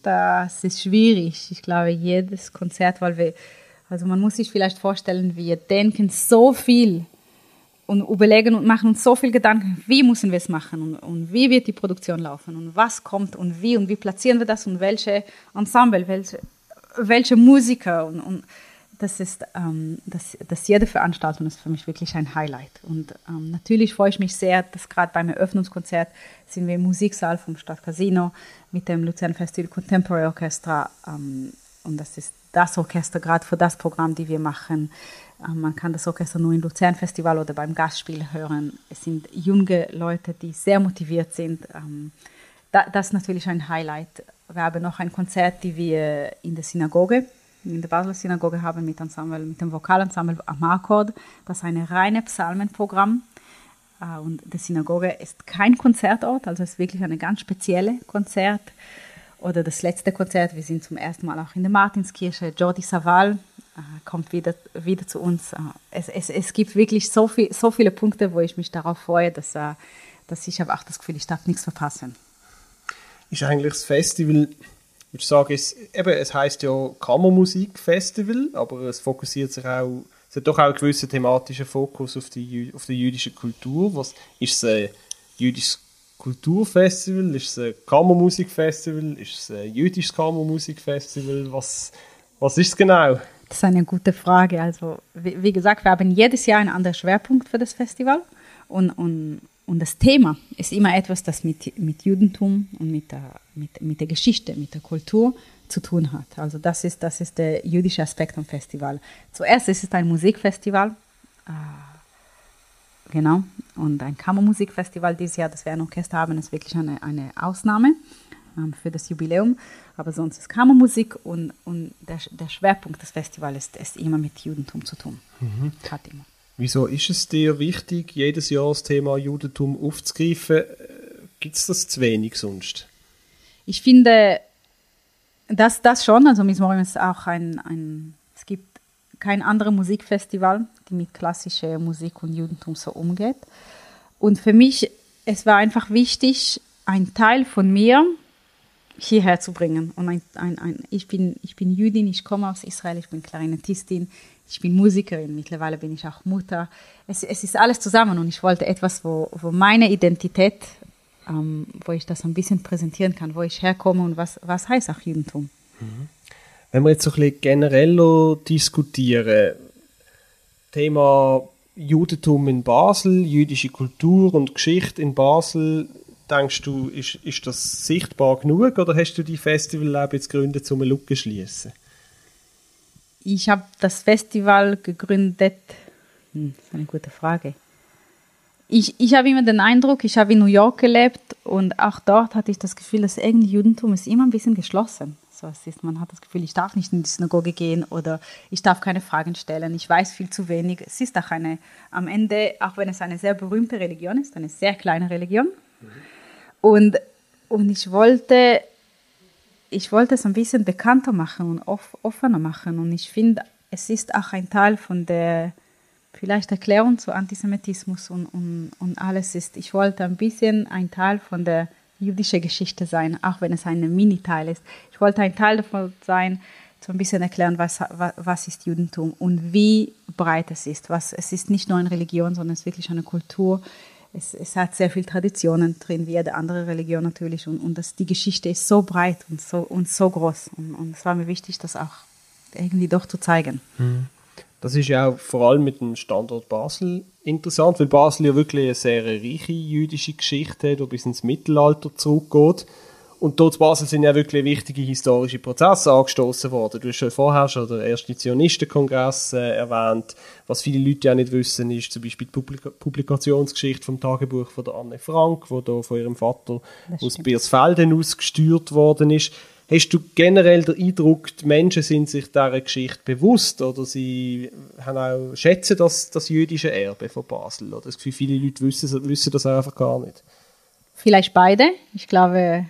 Das ist schwierig. Ich glaube, jedes Konzert, weil wir, also man muss sich vielleicht vorstellen, wir denken so viel und überlegen und machen uns so viel Gedanken, wie müssen wir es machen und, und, wie wird die Produktion laufen und was kommt und wie und wie platzieren wir das und welche Ensemble, welche, welche Musiker und, und das ist, ähm, das, das jede Veranstaltung ist für mich wirklich ein Highlight. Und ähm, natürlich freue ich mich sehr, dass gerade beim Eröffnungskonzert sind wir im Musiksaal vom Stadtcasino mit dem Luzern Festival Contemporary Orchestra. Ähm, und das ist das Orchester gerade für das Programm, die wir machen. Ähm, man kann das Orchester nur im Luzern Festival oder beim Gastspiel hören. Es sind junge Leute, die sehr motiviert sind. Ähm, da, das ist natürlich ein Highlight. Wir haben noch ein Konzert, die wir in der Synagoge in der Basler Synagoge haben mit, Ensemble, mit dem Vokalensemble Amarkord. Das ist ein reines Psalmenprogramm. Äh, und die Synagoge ist kein Konzertort, also ist wirklich eine ganz spezielle Konzert. Oder das letzte Konzert, wir sind zum ersten Mal auch in der Martinskirche. Jordi Saval äh, kommt wieder, wieder zu uns. Äh, es, es, es gibt wirklich so, viel, so viele Punkte, wo ich mich darauf freue, dass, dass ich habe auch das Gefühl, ich darf nichts verpassen. Ist eigentlich das Festival ich würde sagen, es, eben, es heißt ja Kammermusikfestival, aber es fokussiert sich auch, es hat doch auch einen gewissen thematischen Fokus auf die, auf die jüdische Kultur. Was, ist es ein jüdisches Kulturfestival? Ist es ein Kammermusikfestival? Ist es ein jüdisches Kammermusikfestival? Was, was ist es genau? Das ist eine gute Frage. Also, wie, wie gesagt, wir haben jedes Jahr einen anderen Schwerpunkt für das Festival. Und, und und das Thema ist immer etwas, das mit, mit Judentum und mit der, mit, mit der Geschichte, mit der Kultur zu tun hat. Also das ist, das ist der jüdische Aspekt am Festival. Zuerst ist es ein Musikfestival, äh, genau, und ein Kammermusikfestival dieses Jahr, das wir ein Orchester haben, ist wirklich eine, eine Ausnahme ähm, für das Jubiläum. Aber sonst ist Kammermusik und, und der, der Schwerpunkt des Festivals ist, ist immer mit Judentum zu tun. Mhm. Hat immer. Wieso ist es dir wichtig, jedes Jahr das Thema Judentum aufzugreifen? Gibt es das zu wenig sonst? Ich finde, das, das schon. Also Miss Morim ist auch ein, ein, es gibt kein anderes Musikfestival, die mit klassischer Musik und Judentum so umgeht. Und für mich, es war einfach wichtig, ein Teil von mir hierher zu bringen. Und ein, ein, ein, ich, bin, ich bin Jüdin, ich komme aus Israel, ich bin Klarinettistin, ich bin Musikerin, mittlerweile bin ich auch Mutter. Es, es ist alles zusammen und ich wollte etwas, wo, wo meine Identität, ähm, wo ich das ein bisschen präsentieren kann, wo ich herkomme und was, was heißt auch Judentum. Mhm. Wenn wir jetzt so ein bisschen generell diskutieren, Thema Judentum in Basel, jüdische Kultur und Geschichte in Basel, denkst du, ist, ist das sichtbar genug oder hast du die Festival jetzt gegründet, um eine Lücke zu schließen? Ich habe das Festival gegründet. Hm, das ist eine gute Frage. Ich, ich habe immer den Eindruck, ich habe in New York gelebt und auch dort hatte ich das Gefühl, das irgendwie Judentum ist immer ein bisschen geschlossen. So, es ist, man hat das Gefühl, ich darf nicht in die Synagoge gehen oder ich darf keine Fragen stellen, ich weiß viel zu wenig. Es ist auch eine, am Ende, auch wenn es eine sehr berühmte Religion ist, eine sehr kleine Religion. Mhm. Und, und ich wollte, ich wollte es ein bisschen bekannter machen und off, offener machen. Und ich finde, es ist auch ein Teil von der vielleicht Erklärung zu Antisemitismus und, und, und alles ist. Ich wollte ein bisschen ein Teil von der jüdischen Geschichte sein, auch wenn es ein Mini-Teil ist. Ich wollte ein Teil davon sein, so ein bisschen erklären, was, was, was ist Judentum und wie breit es ist. Was, es ist nicht nur eine Religion, sondern es ist wirklich eine Kultur. Es, es hat sehr viele Traditionen drin, wie jede andere Religion natürlich. Und, und das, die Geschichte ist so breit und so, und so groß. Und, und es war mir wichtig, das auch irgendwie doch zu zeigen. Mhm. Das ist ja auch vor allem mit dem Standort Basel interessant, weil Basel ja wirklich eine sehr reiche jüdische Geschichte hat, die bis ins Mittelalter zurückgeht. Und dort in Basel sind ja wirklich wichtige historische Prozesse angestoßen worden. Du hast schon vorher schon den ersten Zionistenkongress äh, erwähnt. Was viele Leute ja nicht wissen, ist zum Beispiel die Publika Publikationsgeschichte vom Tagebuch von der Anne Frank, wo da von ihrem Vater aus Biersfelden ausgesteuert worden ist. Hast du generell den Eindruck, die Menschen sind sich dieser Geschichte bewusst oder sie haben auch, schätzen das, das jüdische Erbe von Basel? Oder das Gefühl, viele Leute wissen, wissen das einfach gar nicht? Vielleicht beide. Ich glaube,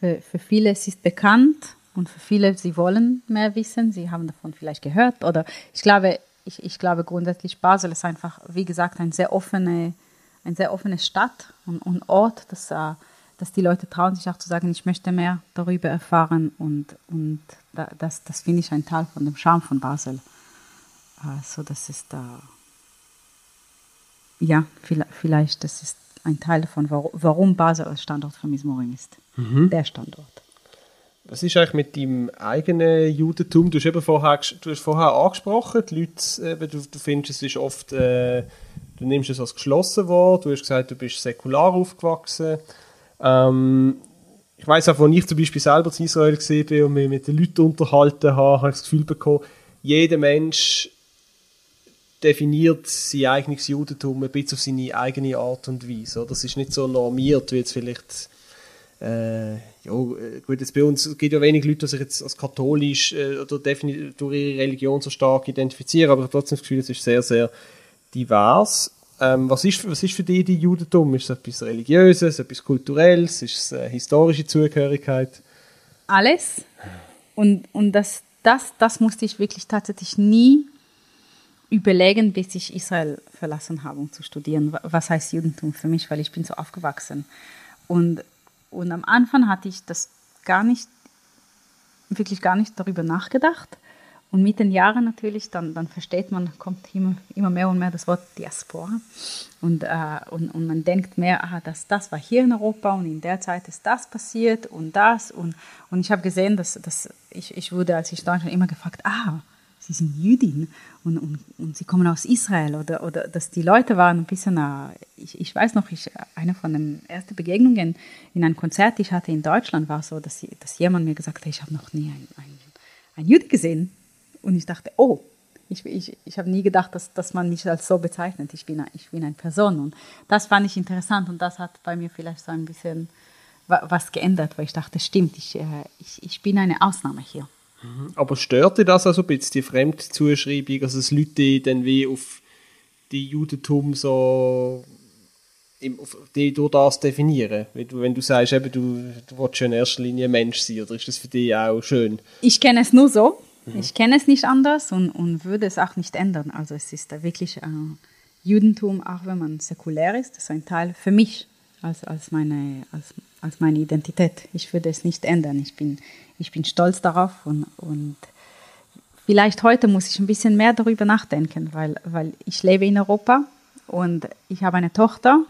für, für viele es ist bekannt und für viele, sie wollen mehr wissen. Sie haben davon vielleicht gehört. Oder ich glaube, ich, ich glaube grundsätzlich, Basel ist einfach, wie gesagt, eine sehr offene, eine sehr offene Stadt und, und Ort, das uh, dass die Leute trauen sich auch zu sagen, ich möchte mehr darüber erfahren und, und das, das finde ich ein Teil von dem Charme von Basel. Also das ist da, ja, vielleicht, das ist ein Teil davon, warum Basel als Standort für Mismoring ist. Mhm. Der Standort. Was ist eigentlich mit deinem eigenen Judentum? Du hast eben vorher, du hast vorher angesprochen, die Leute, eben, du, du findest, es ist oft, äh, du nimmst es als geschlossen wahr, du hast gesagt, du bist säkular aufgewachsen. Ähm, ich weiß auch, als ich zum Beispiel selber in Israel gesehen bin und mich mit den Leuten unterhalten habe, habe ich das Gefühl bekommen, jeder Mensch definiert sein eigenes Judentum ein bisschen auf seine eigene Art und Weise. Das ist nicht so normiert, wie jetzt vielleicht äh, ja, gut, jetzt bei uns gibt ja wenig Leute, die sich jetzt als katholisch äh, oder durch ihre Religion so stark identifizieren, aber ich habe trotzdem das Gefühl, es ist sehr, sehr divers. Ähm, was, ist, was ist für dich die Judentum? Ist es etwas Religiöses, etwas Kulturelles? Ist es eine historische Zugehörigkeit? Alles. Und, und das, das, das musste ich wirklich tatsächlich nie überlegen, bis ich Israel verlassen habe, um zu studieren. Was heißt Judentum für mich? Weil ich bin so aufgewachsen. Und, und am Anfang hatte ich das gar nicht, wirklich gar nicht darüber nachgedacht. Und mit den Jahren natürlich, dann, dann versteht man, kommt immer, immer mehr und mehr das Wort Diaspora. Und, äh, und, und man denkt mehr, ah, das, das war hier in Europa und in der Zeit ist das passiert und das. Und, und ich habe gesehen, dass, dass ich, ich wurde, als ich Deutschland immer gefragt, ah, Sie sind Jüdin und, und, und Sie kommen aus Israel. Oder, oder dass die Leute waren ein bisschen, äh, ich, ich weiß noch, ich, eine von den ersten Begegnungen in einem Konzert, die ich hatte in Deutschland, war so, dass, dass jemand mir gesagt hat, ich habe noch nie einen ein, Jude gesehen. Und ich dachte, oh, ich, ich, ich habe nie gedacht, dass, dass man mich als so bezeichnet. Ich bin, ich bin eine Person. Und das fand ich interessant und das hat bei mir vielleicht so ein bisschen was geändert, weil ich dachte, stimmt, ich, äh, ich, ich bin eine Ausnahme hier. Mhm. Aber stört dir das also ein bisschen, die Fremdzuschreibung, also dass Leute dann wie auf die Judentum so die durch das definieren? Wenn du sagst, eben, du, du willst in erster Linie Mensch sein, oder ist das für dich auch schön? Ich kenne es nur so. Mhm. Ich kenne es nicht anders und, und würde es auch nicht ändern. Also es ist da wirklich äh, Judentum, auch wenn man säkulär ist, das ist ein Teil für mich als, als, meine, als, als meine Identität. Ich würde es nicht ändern. Ich bin, ich bin stolz darauf und, und vielleicht heute muss ich ein bisschen mehr darüber nachdenken, weil, weil ich lebe in Europa und ich habe eine Tochter,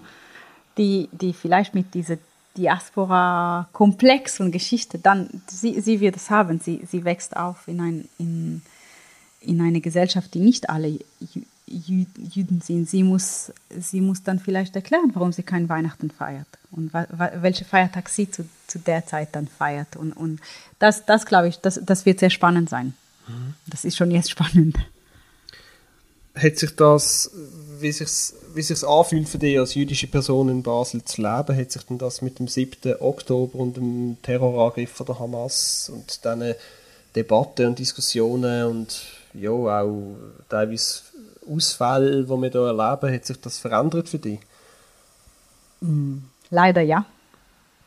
die, die vielleicht mit dieser Diaspora-Komplex und Geschichte, dann sie, sie wird es haben. Sie, sie wächst auf in, ein, in, in eine Gesellschaft, die nicht alle Jüden sind. Sie muss, sie muss dann vielleicht erklären, warum sie kein Weihnachten feiert und welche Feiertag sie zu, zu der Zeit dann feiert. Und, und das, das glaube ich, das, das wird sehr spannend sein. Mhm. Das ist schon jetzt spannend. Hat sich das wie sich's, wie sich's anfühlt für dich als jüdische Person in Basel zu leben, hat sich denn das mit dem 7. Oktober und dem Terrorangriff von der Hamas und diesen Debatten und Diskussionen und ja, auch teilweise Ausfälle, die wir hier erleben, hat sich das verändert für dich? Leider ja.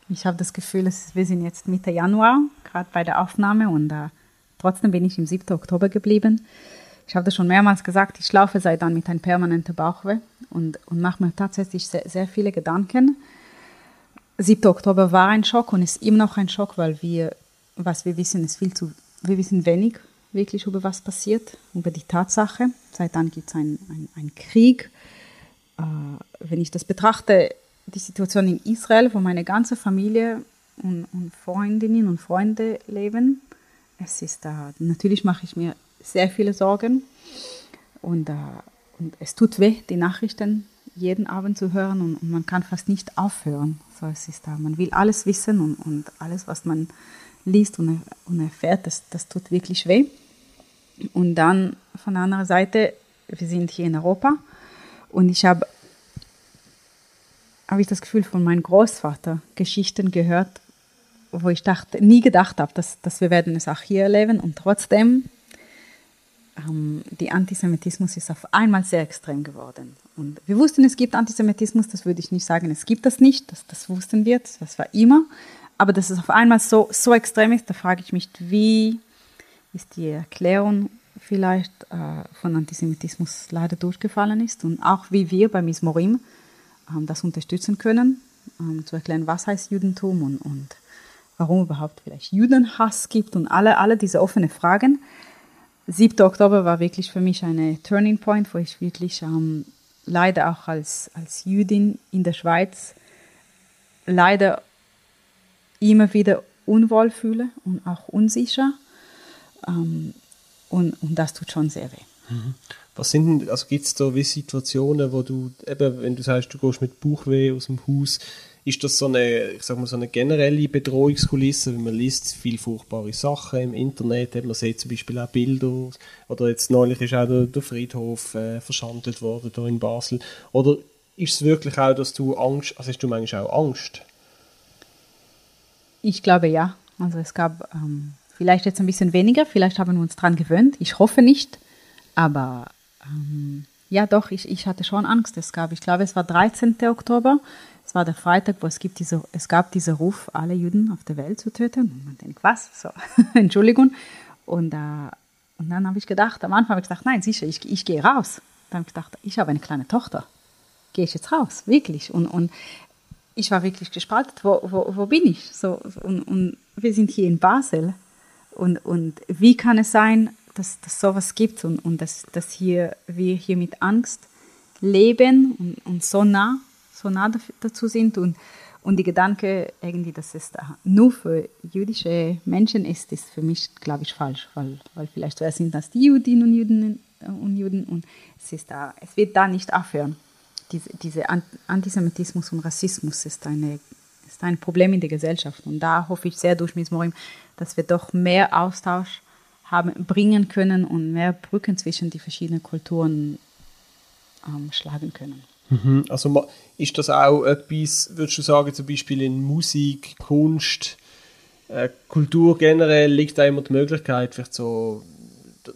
Ich habe das Gefühl, wir sind jetzt Mitte Januar, gerade bei der Aufnahme und äh, trotzdem bin ich im 7. Oktober geblieben. Ich habe das schon mehrmals gesagt, ich laufe seit dann mit einem permanenten Bauchweh und, und mache mir tatsächlich sehr, sehr viele Gedanken. 7. Oktober war ein Schock und ist immer noch ein Schock, weil wir, was wir wissen, ist viel zu, wir wissen wenig wirklich über was passiert, über die Tatsache. Seit dann gibt es einen ein Krieg. Äh, wenn ich das betrachte, die Situation in Israel, wo meine ganze Familie und, und Freundinnen und Freunde leben, es ist da, natürlich mache ich mir sehr viele Sorgen und, äh, und es tut weh, die Nachrichten jeden Abend zu hören und, und, man kann fast nicht aufhören. So, es ist da, man will alles wissen und, und alles, was man liest und, und erfährt, das, das tut wirklich weh. Und dann von der anderen Seite, wir sind hier in Europa und ich habe habe ich das Gefühl von meinem Großvater Geschichten gehört, wo ich dachte, nie gedacht habe, dass, dass wir werden es auch hier erleben und trotzdem ähm, die Antisemitismus ist auf einmal sehr extrem geworden. Und wir wussten, es gibt Antisemitismus, das würde ich nicht sagen, es gibt das nicht, das, das wussten wir, das war immer. Aber dass es auf einmal so, so extrem ist, da frage ich mich, wie ist die Erklärung vielleicht äh, von Antisemitismus leider durchgefallen ist und auch wie wir bei Miss Morim ähm, das unterstützen können, ähm, zu erklären, was heißt Judentum und, und warum überhaupt vielleicht Judenhass gibt und alle, alle diese offenen Fragen. 7. Oktober war wirklich für mich eine Turning Point, wo ich wirklich ähm, leider auch als, als Jüdin in der Schweiz leider immer wieder unwohl fühle und auch unsicher. Ähm, und, und das tut schon sehr weh. Mhm. Was sind also gibt es da wie Situationen, wo du, eben, wenn du sagst, du gehst mit Bauchweh aus dem Haus, ist das so eine, ich sag mal, so eine generelle Bedrohungskulisse, wenn man liest viele furchtbare Sachen im Internet, man sieht zum Beispiel auch Bilder, oder jetzt neulich ist auch der, der Friedhof äh, verschandelt worden hier in Basel, oder ist es wirklich auch, dass du Angst, also hast du manchmal auch Angst? Ich glaube ja, also es gab ähm, vielleicht jetzt ein bisschen weniger, vielleicht haben wir uns daran gewöhnt, ich hoffe nicht, aber ähm, ja doch, ich, ich hatte schon Angst, es gab, ich glaube es war 13. Oktober, es war der Freitag, wo es, gibt diese, es gab diesen Ruf, alle Juden auf der Welt zu töten. Und man denkt, was? So, Entschuldigung. Und, äh, und dann habe ich gedacht, am Anfang habe ich gedacht, nein, sicher, ich, ich gehe raus. Dann habe ich gedacht, ich habe eine kleine Tochter. Gehe ich jetzt raus? Wirklich? Und, und ich war wirklich gespalten. Wo, wo, wo bin ich? So, und, und wir sind hier in Basel. Und, und wie kann es sein, dass es sowas gibt und, und dass, dass hier, wir hier mit Angst leben und, und so nah so nah dazu sind und, und die Gedanke irgendwie, dass es nur für jüdische Menschen ist, ist für mich, glaube ich, falsch, weil, weil vielleicht wer sind das die Judinnen und Juden und Juden und es ist da, es wird da nicht aufhören. Diese, diese Antisemitismus und Rassismus ist eine ist ein Problem in der Gesellschaft und da hoffe ich sehr durch Miss Morim, dass wir doch mehr Austausch haben, bringen können und mehr Brücken zwischen die verschiedenen Kulturen ähm, schlagen können. Mhm. Also ist das auch etwas, würdest du sagen, zum Beispiel in Musik, Kunst, äh, Kultur generell liegt da immer die Möglichkeit, vielleicht so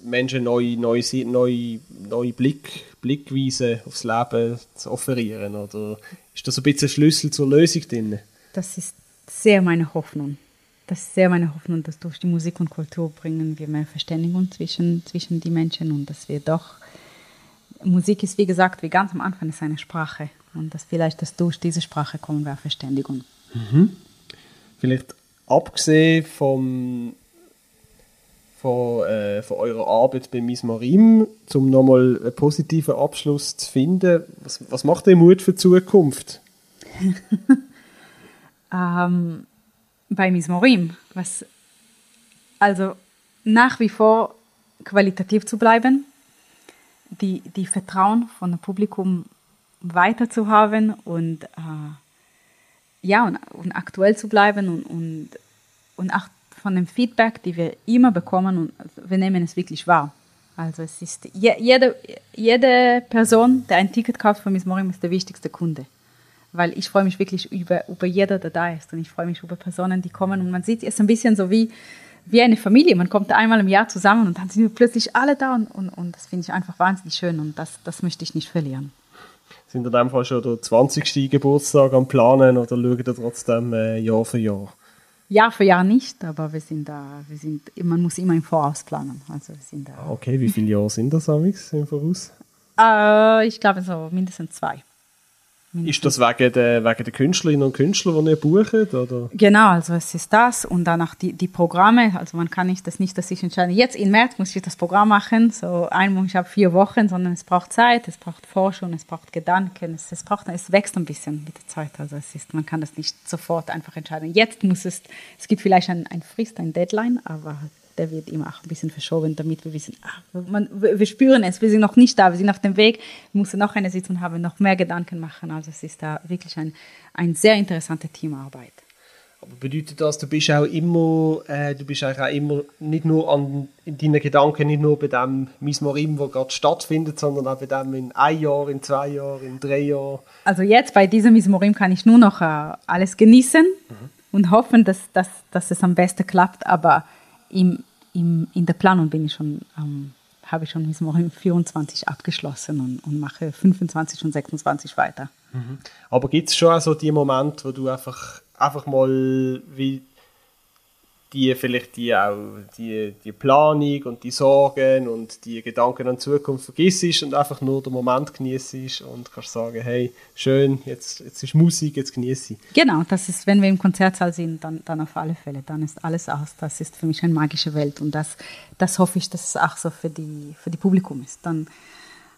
Menschen neue, neue, neue, neue Blick, Blickweise aufs Leben zu offerieren? Oder ist das ein bisschen Schlüssel zur Lösung drin? Das ist sehr meine Hoffnung. Das ist sehr meine Hoffnung, dass durch die Musik und Kultur bringen wir mehr Verständigung zwischen, zwischen die Menschen und dass wir doch Musik ist, wie gesagt, wie ganz am Anfang, ist eine Sprache. Und dass vielleicht das durch diese Sprache kommen wir Verständigung. Mhm. Vielleicht abgesehen vom, von, äh, von eurer Arbeit bei Miss Marim, um nochmal einen positiven Abschluss zu finden, was, was macht ihr Mut für die Zukunft? ähm, bei Miss Morim, was also nach wie vor qualitativ zu bleiben, die, die Vertrauen von dem Publikum weiter zu haben und äh, ja und, und, aktuell zu bleiben und, und, und auch von dem Feedback, die wir immer bekommen und wir nehmen es wirklich wahr. Also es ist je, jede, jede Person, der ein Ticket kauft für Miss Morim, ist der wichtigste Kunde. Weil ich freue mich wirklich über, über jeder, der da ist. Und ich freue mich über Personen, die kommen. Und man sieht, es ein bisschen so wie, wie eine Familie. Man kommt einmal im Jahr zusammen und dann sind wir plötzlich alle da. Und, und, und das finde ich einfach wahnsinnig schön. Und das, das möchte ich nicht verlieren. Sind in dem Fall schon der 20. Geburtstag am Planen oder schauen ihr trotzdem äh, Jahr für Jahr? Jahr für Jahr nicht, aber wir sind da, wir sind, man muss immer im Voraus planen. Also wir sind da. Ah, okay, wie viele Jahre sind das amigs im Voraus? Äh, ich glaube so mindestens zwei. Ist das wegen der, wegen der Künstlerinnen und Künstler, die ihr bucht? Oder? Genau, also es ist das und dann auch die, die Programme. Also man kann nicht das nicht, dass ich entscheide, jetzt im März muss ich das Programm machen, so einmal, ich habe vier Wochen, sondern es braucht Zeit, es braucht Forschung, es braucht Gedanken, es, es, braucht, es wächst ein bisschen mit der Zeit. Also es ist, man kann das nicht sofort einfach entscheiden. Jetzt muss es, es gibt vielleicht ein, ein Frist, ein Deadline, aber der wird immer auch ein bisschen verschoben, damit wir wissen, ach, man, wir spüren es, wir sind noch nicht da, wir sind auf dem Weg, wir müssen noch eine Sitzung haben, noch mehr Gedanken machen. Also es ist da wirklich ein, ein sehr interessante Teamarbeit. Aber bedeutet das, du bist auch immer, äh, du bist auch immer nicht nur an in deinen Gedanken, nicht nur bei dem Mismorim, wo gerade stattfindet, sondern auch bei dem in ein Jahr, in zwei Jahren, in drei Jahren? Also jetzt bei diesem Mismorim kann ich nur noch äh, alles genießen mhm. und hoffen, dass, dass, dass es am besten klappt, aber im, im, in der Planung bin ich schon, ähm, habe ich schon bis morgen 24 abgeschlossen und, und mache 25 und 26 weiter. Mhm. Aber gibt es schon auch so die Momente, wo du einfach, einfach mal wie die vielleicht die auch die, die Planung und die Sorgen und die Gedanken an die Zukunft vergisst und einfach nur den Moment genießt und kannst sagen, hey, schön, jetzt, jetzt ist Musik, jetzt genieße ich. Genau, das ist, wenn wir im Konzertsaal sind, dann, dann auf alle Fälle, dann ist alles aus. Das ist für mich eine magische Welt und das, das hoffe ich, dass es auch so für die, für die Publikum ist. Dann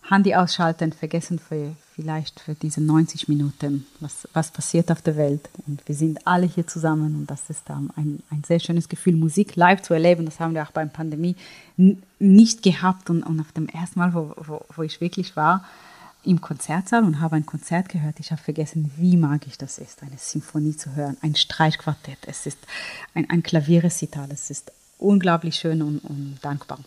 Handy ausschalten, vergessen für, vielleicht für diese 90 Minuten, was, was passiert auf der Welt. Und wir sind alle hier zusammen und das ist ein, ein sehr schönes Gefühl, Musik live zu erleben. Das haben wir auch beim Pandemie nicht gehabt. Und, und auf dem ersten Mal, wo, wo, wo ich wirklich war, im Konzertsaal und habe ein Konzert gehört. Ich habe vergessen, wie magisch das ist, eine Symphonie zu hören, ein Streichquartett. Es ist ein, ein Klavierrecital. Es ist unglaublich schön und, und dankbar.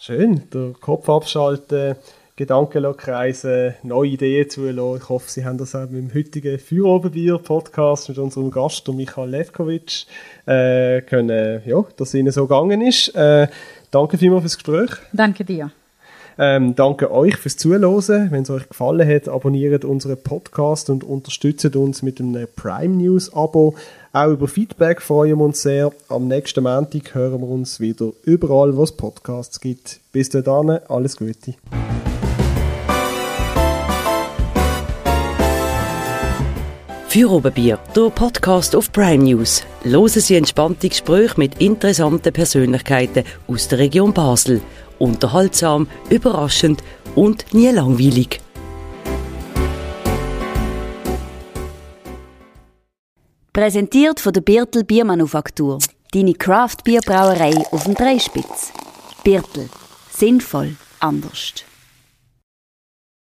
Schön, der Kopf abschalten, Gedanken kreisen, neue Ideen zulassen. Ich hoffe, Sie haben das auch mit dem heutigen Feuerobenbier-Podcast mit unserem Gast, Michael Levkovic, äh, können, ja, dass es Ihnen so gegangen ist. Äh, danke vielmals fürs Gespräch. Danke dir. Ähm, danke euch fürs Zuhören. Wenn es euch gefallen hat, abonniert unseren Podcast und unterstützt uns mit einem Prime News Abo. Auch über Feedback freuen wir uns sehr. Am nächsten Montag hören wir uns wieder überall, wo es Podcasts gibt. Bis dahin, alles Gute. Für Oberbier, der Podcast auf Prime News. Hören Sie entspannte Gespräche mit interessanten Persönlichkeiten aus der Region Basel unterhaltsam, überraschend und nie langweilig. Präsentiert von der Birtel Biermanufaktur. Deine Craft Bierbrauerei auf dem Dreispitz. Birtel. Sinnvoll anders.